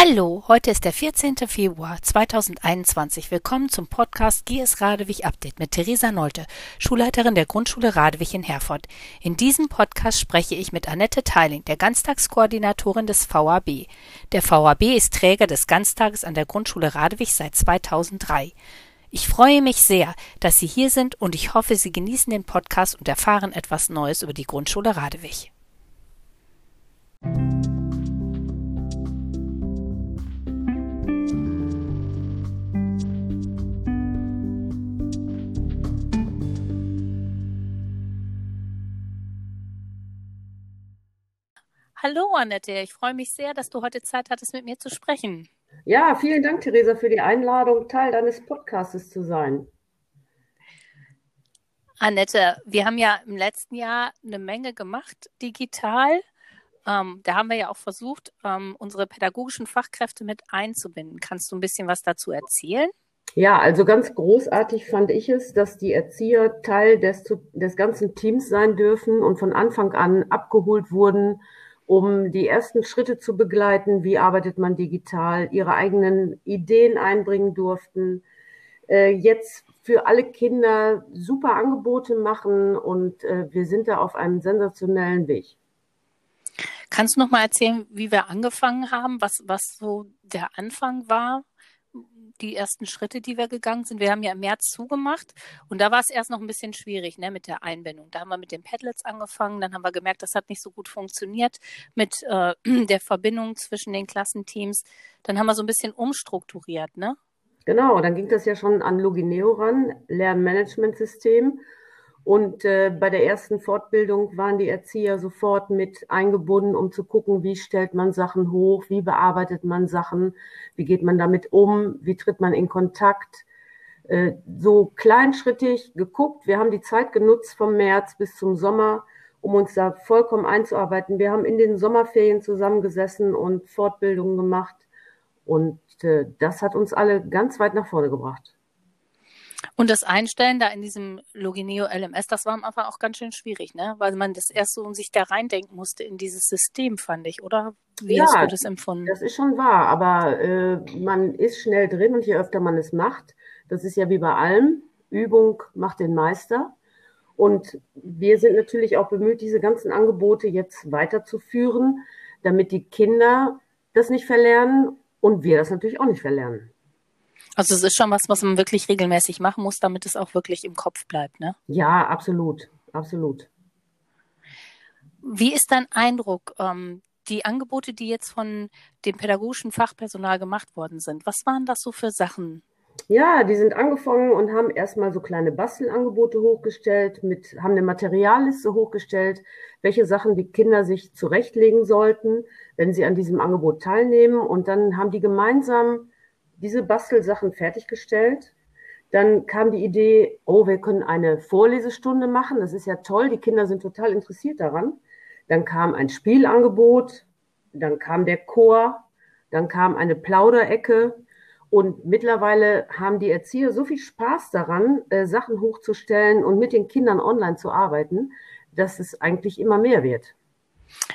Hallo, heute ist der 14. Februar 2021. Willkommen zum Podcast GS Radewig Update mit Theresa Nolte, Schulleiterin der Grundschule Radewig in Herford. In diesem Podcast spreche ich mit Annette Teiling, der Ganztagskoordinatorin des VAB. Der VAB ist Träger des Ganztages an der Grundschule Radewig seit 2003. Ich freue mich sehr, dass Sie hier sind und ich hoffe, Sie genießen den Podcast und erfahren etwas Neues über die Grundschule Radewig. Hallo Annette, ich freue mich sehr, dass du heute Zeit hattest, mit mir zu sprechen. Ja, vielen Dank, Theresa, für die Einladung, Teil deines Podcastes zu sein. Annette, wir haben ja im letzten Jahr eine Menge gemacht digital. Ähm, da haben wir ja auch versucht, ähm, unsere pädagogischen Fachkräfte mit einzubinden. Kannst du ein bisschen was dazu erzählen? Ja, also ganz großartig fand ich es, dass die Erzieher Teil des, des ganzen Teams sein dürfen und von Anfang an abgeholt wurden um die ersten Schritte zu begleiten. Wie arbeitet man digital? Ihre eigenen Ideen einbringen durften. Äh, jetzt für alle Kinder super Angebote machen und äh, wir sind da auf einem sensationellen Weg. Kannst du noch mal erzählen, wie wir angefangen haben, was, was so der Anfang war? Die ersten Schritte, die wir gegangen sind. Wir haben ja im März zugemacht und da war es erst noch ein bisschen schwierig ne, mit der Einbindung. Da haben wir mit den Padlets angefangen, dann haben wir gemerkt, das hat nicht so gut funktioniert mit äh, der Verbindung zwischen den Klassenteams. Dann haben wir so ein bisschen umstrukturiert, ne? Genau, dann ging das ja schon an Logineo ran, Lernmanagementsystem. Und äh, bei der ersten Fortbildung waren die Erzieher sofort mit eingebunden, um zu gucken, wie stellt man Sachen hoch, wie bearbeitet man Sachen, wie geht man damit um, wie tritt man in Kontakt. Äh, so kleinschrittig geguckt. Wir haben die Zeit genutzt vom März bis zum Sommer, um uns da vollkommen einzuarbeiten. Wir haben in den Sommerferien zusammengesessen und Fortbildungen gemacht. Und äh, das hat uns alle ganz weit nach vorne gebracht. Und das Einstellen da in diesem Logineo LMS, das war am Anfang auch ganz schön schwierig, ne? Weil man das erst so sich da reindenken musste in dieses System, fand ich, oder? Wie ja, hast du das empfunden? Das ist schon wahr, aber äh, man ist schnell drin und je öfter man es macht, das ist ja wie bei allem, Übung macht den Meister. Und wir sind natürlich auch bemüht, diese ganzen Angebote jetzt weiterzuführen, damit die Kinder das nicht verlernen und wir das natürlich auch nicht verlernen. Also es ist schon was, was man wirklich regelmäßig machen muss, damit es auch wirklich im Kopf bleibt, ne? Ja, absolut, absolut. Wie ist dein Eindruck, ähm, die Angebote, die jetzt von dem pädagogischen Fachpersonal gemacht worden sind, was waren das so für Sachen? Ja, die sind angefangen und haben erstmal so kleine Bastelangebote hochgestellt, mit, haben eine Materialliste hochgestellt, welche Sachen die Kinder sich zurechtlegen sollten, wenn sie an diesem Angebot teilnehmen. Und dann haben die gemeinsam diese Bastelsachen fertiggestellt. Dann kam die Idee, oh, wir können eine Vorlesestunde machen. Das ist ja toll. Die Kinder sind total interessiert daran. Dann kam ein Spielangebot. Dann kam der Chor. Dann kam eine Plauderecke. Und mittlerweile haben die Erzieher so viel Spaß daran, äh, Sachen hochzustellen und mit den Kindern online zu arbeiten, dass es eigentlich immer mehr wird.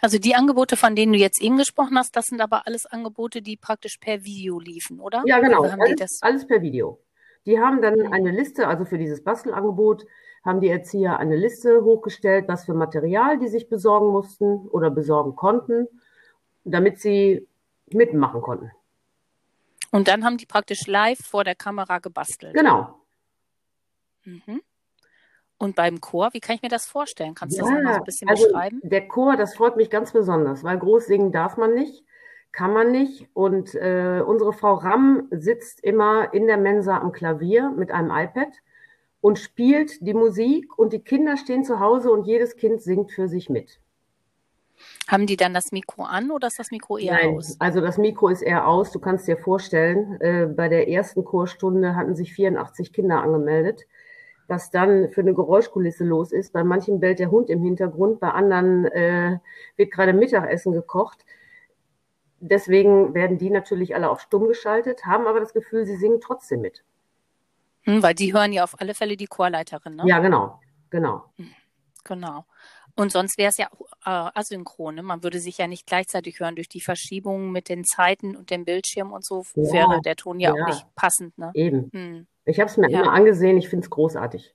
Also die Angebote, von denen du jetzt eben gesprochen hast, das sind aber alles Angebote, die praktisch per Video liefen, oder? Ja, genau. Alles, alles, per Video. Die haben dann eine Liste, also für dieses Bastelangebot haben die Erzieher eine Liste hochgestellt, was für Material die sich besorgen mussten oder besorgen konnten, damit sie mitmachen konnten. Und dann haben die praktisch live vor der Kamera gebastelt. Genau. Mhm. Und beim Chor, wie kann ich mir das vorstellen? Kannst du ja, das mal so ein bisschen also beschreiben? Der Chor, das freut mich ganz besonders, weil groß singen darf man nicht, kann man nicht. Und äh, unsere Frau Ramm sitzt immer in der Mensa am Klavier mit einem iPad und spielt die Musik und die Kinder stehen zu Hause und jedes Kind singt für sich mit. Haben die dann das Mikro an oder ist das Mikro eher Nein, aus? Also das Mikro ist eher aus. Du kannst dir vorstellen, äh, bei der ersten Chorstunde hatten sich 84 Kinder angemeldet was dann für eine Geräuschkulisse los ist. Bei manchen bellt der Hund im Hintergrund, bei anderen äh, wird gerade Mittagessen gekocht. Deswegen werden die natürlich alle auf stumm geschaltet, haben aber das Gefühl, sie singen trotzdem mit. Hm, weil die hören ja auf alle Fälle die Chorleiterin, ne? Ja, genau, genau. Hm, genau. Und sonst wäre es ja auch äh, asynchron. Ne? Man würde sich ja nicht gleichzeitig hören. Durch die Verschiebung mit den Zeiten und dem Bildschirm und so ja, wäre der Ton ja, ja, auch nicht passend. Ne? Eben. Hm. Ich habe es mir ja. immer angesehen. Ich finde es großartig.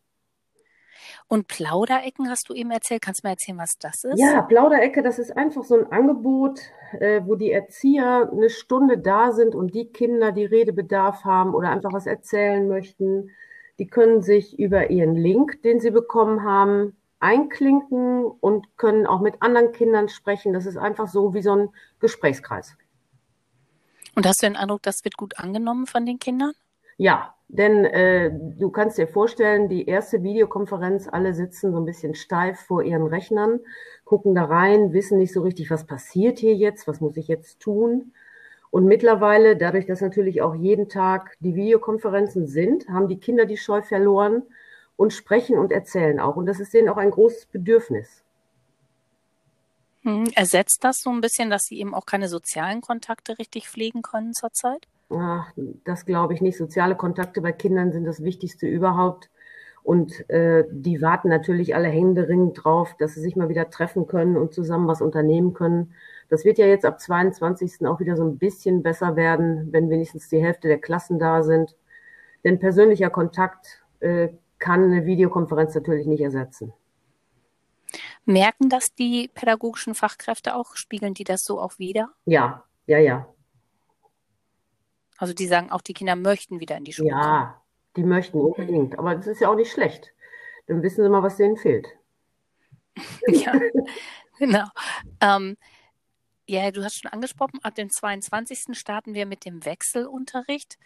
Und Plauderecken hast du eben erzählt. Kannst du mir erzählen, was das ist? Ja, Plauderecke, das ist einfach so ein Angebot, äh, wo die Erzieher eine Stunde da sind und die Kinder, die Redebedarf haben oder einfach was erzählen möchten, die können sich über ihren Link, den sie bekommen haben, einklinken und können auch mit anderen Kindern sprechen. Das ist einfach so wie so ein Gesprächskreis. Und hast du den Eindruck, das wird gut angenommen von den Kindern? Ja, denn äh, du kannst dir vorstellen, die erste Videokonferenz, alle sitzen so ein bisschen steif vor ihren Rechnern, gucken da rein, wissen nicht so richtig, was passiert hier jetzt, was muss ich jetzt tun. Und mittlerweile, dadurch, dass natürlich auch jeden Tag die Videokonferenzen sind, haben die Kinder die Scheu verloren und sprechen und erzählen auch. Und das ist denen auch ein großes Bedürfnis. Hm, ersetzt das so ein bisschen, dass sie eben auch keine sozialen Kontakte richtig pflegen können zurzeit? Ach, das glaube ich nicht. Soziale Kontakte bei Kindern sind das Wichtigste überhaupt. Und äh, die warten natürlich alle händeringend drauf, dass sie sich mal wieder treffen können und zusammen was unternehmen können. Das wird ja jetzt ab 22. auch wieder so ein bisschen besser werden, wenn wenigstens die Hälfte der Klassen da sind. Denn persönlicher Kontakt äh, kann eine Videokonferenz natürlich nicht ersetzen. Merken das die pädagogischen Fachkräfte auch? Spiegeln die das so auch wieder? Ja, ja, ja. Also die sagen auch, die Kinder möchten wieder in die Schule. Ja, die möchten unbedingt. Aber das ist ja auch nicht schlecht. Dann wissen sie mal, was denen fehlt. ja, genau. Ähm, ja, du hast schon angesprochen, ab dem 22. starten wir mit dem Wechselunterricht.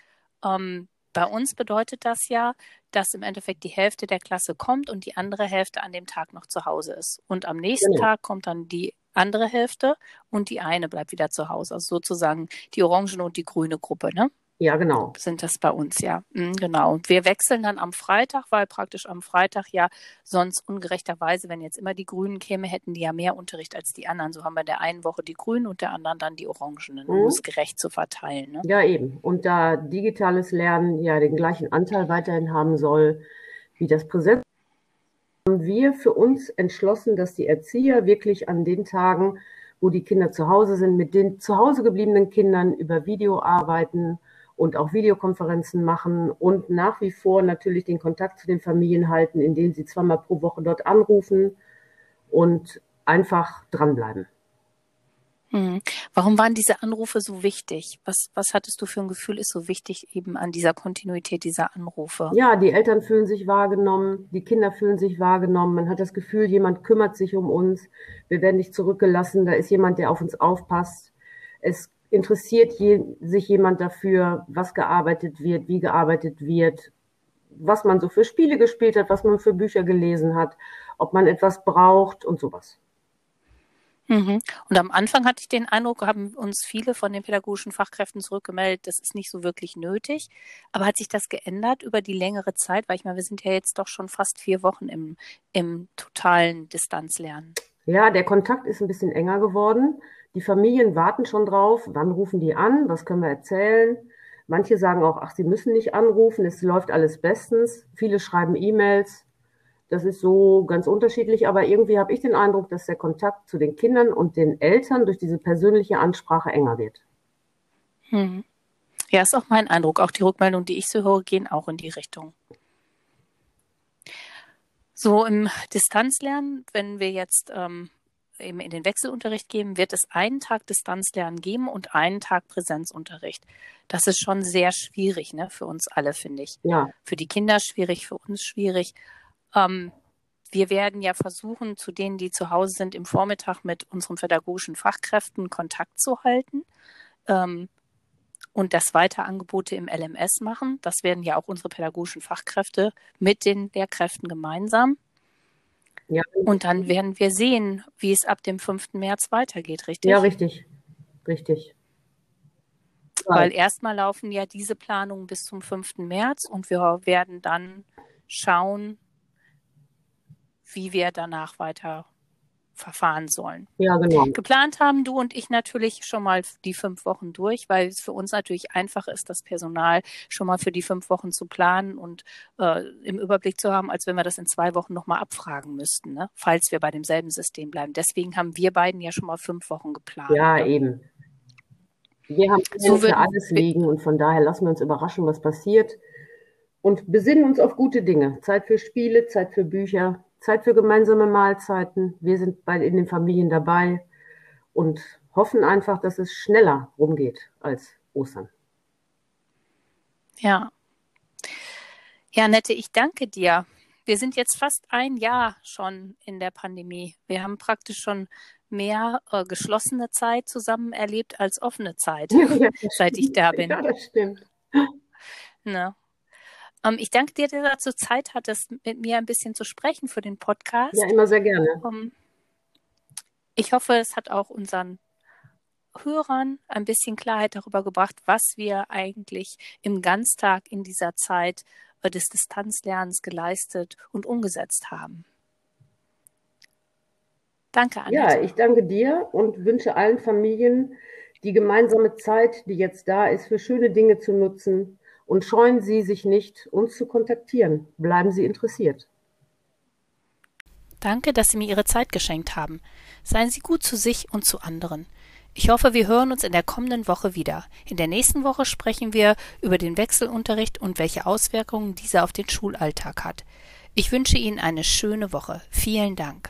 Ähm, bei uns bedeutet das ja, dass im Endeffekt die Hälfte der Klasse kommt und die andere Hälfte an dem Tag noch zu Hause ist. Und am nächsten genau. Tag kommt dann die andere Hälfte und die eine bleibt wieder zu Hause. Also sozusagen die orange und die grüne Gruppe, ne? Ja, genau. Sind das bei uns, ja. Mhm, genau. Und wir wechseln dann am Freitag, weil praktisch am Freitag ja sonst ungerechterweise, wenn jetzt immer die Grünen käme, hätten die ja mehr Unterricht als die anderen. So haben wir der einen Woche die Grünen und der anderen dann die Orangenen, mhm. um es gerecht zu verteilen. Ne? Ja, eben. Und da digitales Lernen ja den gleichen Anteil weiterhin haben soll wie das Präsenz, haben wir für uns entschlossen, dass die Erzieher wirklich an den Tagen, wo die Kinder zu Hause sind, mit den zu Hause gebliebenen Kindern über Video arbeiten und auch Videokonferenzen machen und nach wie vor natürlich den Kontakt zu den Familien halten, indem sie zweimal pro Woche dort anrufen und einfach dranbleiben. Hm. Warum waren diese Anrufe so wichtig? Was, was hattest du für ein Gefühl, ist so wichtig eben an dieser Kontinuität dieser Anrufe? Ja, die Eltern fühlen sich wahrgenommen, die Kinder fühlen sich wahrgenommen. Man hat das Gefühl, jemand kümmert sich um uns. Wir werden nicht zurückgelassen. Da ist jemand, der auf uns aufpasst. Es interessiert je, sich jemand dafür, was gearbeitet wird, wie gearbeitet wird, was man so für Spiele gespielt hat, was man für Bücher gelesen hat, ob man etwas braucht und sowas. Mhm. Und am Anfang hatte ich den Eindruck, haben uns viele von den pädagogischen Fachkräften zurückgemeldet, das ist nicht so wirklich nötig. Aber hat sich das geändert über die längere Zeit? Weil ich meine, wir sind ja jetzt doch schon fast vier Wochen im, im totalen Distanzlernen. Ja, der Kontakt ist ein bisschen enger geworden. Die Familien warten schon drauf, wann rufen die an, was können wir erzählen. Manche sagen auch, ach, sie müssen nicht anrufen, es läuft alles bestens. Viele schreiben E-Mails. Das ist so ganz unterschiedlich, aber irgendwie habe ich den Eindruck, dass der Kontakt zu den Kindern und den Eltern durch diese persönliche Ansprache enger wird. Hm. Ja, ist auch mein Eindruck. Auch die Rückmeldungen, die ich so höre, gehen auch in die Richtung. So im Distanzlernen, wenn wir jetzt ähm, eben in den Wechselunterricht geben, wird es einen Tag Distanzlernen geben und einen Tag Präsenzunterricht. Das ist schon sehr schwierig, ne, für uns alle, finde ich. Ja. Für die Kinder schwierig, für uns schwierig. Ähm, wir werden ja versuchen, zu denen, die zu Hause sind, im Vormittag mit unseren pädagogischen Fachkräften Kontakt zu halten ähm, und das weiter Angebote im LMS machen. Das werden ja auch unsere pädagogischen Fachkräfte mit den Lehrkräften gemeinsam. Ja. Und dann werden wir sehen, wie es ab dem 5. März weitergeht, richtig? Ja, richtig. Richtig. Weil erstmal laufen ja diese Planungen bis zum 5. März und wir werden dann schauen, wie wir danach weiter verfahren sollen. Ja, genau. Geplant haben du und ich natürlich schon mal die fünf Wochen durch, weil es für uns natürlich einfach ist, das Personal schon mal für die fünf Wochen zu planen und äh, im Überblick zu haben, als wenn wir das in zwei Wochen nochmal abfragen müssten, ne? falls wir bei demselben System bleiben. Deswegen haben wir beiden ja schon mal fünf Wochen geplant. Ja, ne? eben. Wir haben so für alles liegen und von daher lassen wir uns überraschen, was passiert und besinnen uns auf gute Dinge. Zeit für Spiele, Zeit für Bücher, Zeit für gemeinsame Mahlzeiten. Wir sind bei, in den Familien dabei und hoffen einfach, dass es schneller rumgeht als Ostern. Ja. Ja, Nette, ich danke dir. Wir sind jetzt fast ein Jahr schon in der Pandemie. Wir haben praktisch schon mehr äh, geschlossene Zeit zusammen erlebt als offene Zeit, ja, seit ich da bin. Ja, das stimmt. Ne? Um, ähm, ich danke dir, dass du Zeit hattest, mit mir ein bisschen zu sprechen für den Podcast. Ja, immer sehr gerne. Um, ähm, ich hoffe, es hat auch unseren Hörern ein bisschen Klarheit darüber gebracht, was wir eigentlich im Ganztag in dieser Zeit äh, des Distanzlernens geleistet und umgesetzt haben. Danke, Annette. Ja, ich danke dir und wünsche allen Familien die gemeinsame Zeit, die jetzt da ist, für schöne Dinge zu nutzen und scheuen Sie sich nicht, uns zu kontaktieren. Bleiben Sie interessiert. Danke, dass Sie mir Ihre Zeit geschenkt haben. Seien Sie gut zu sich und zu anderen. Ich hoffe, wir hören uns in der kommenden Woche wieder. In der nächsten Woche sprechen wir über den Wechselunterricht und welche Auswirkungen dieser auf den Schulalltag hat. Ich wünsche Ihnen eine schöne Woche. Vielen Dank.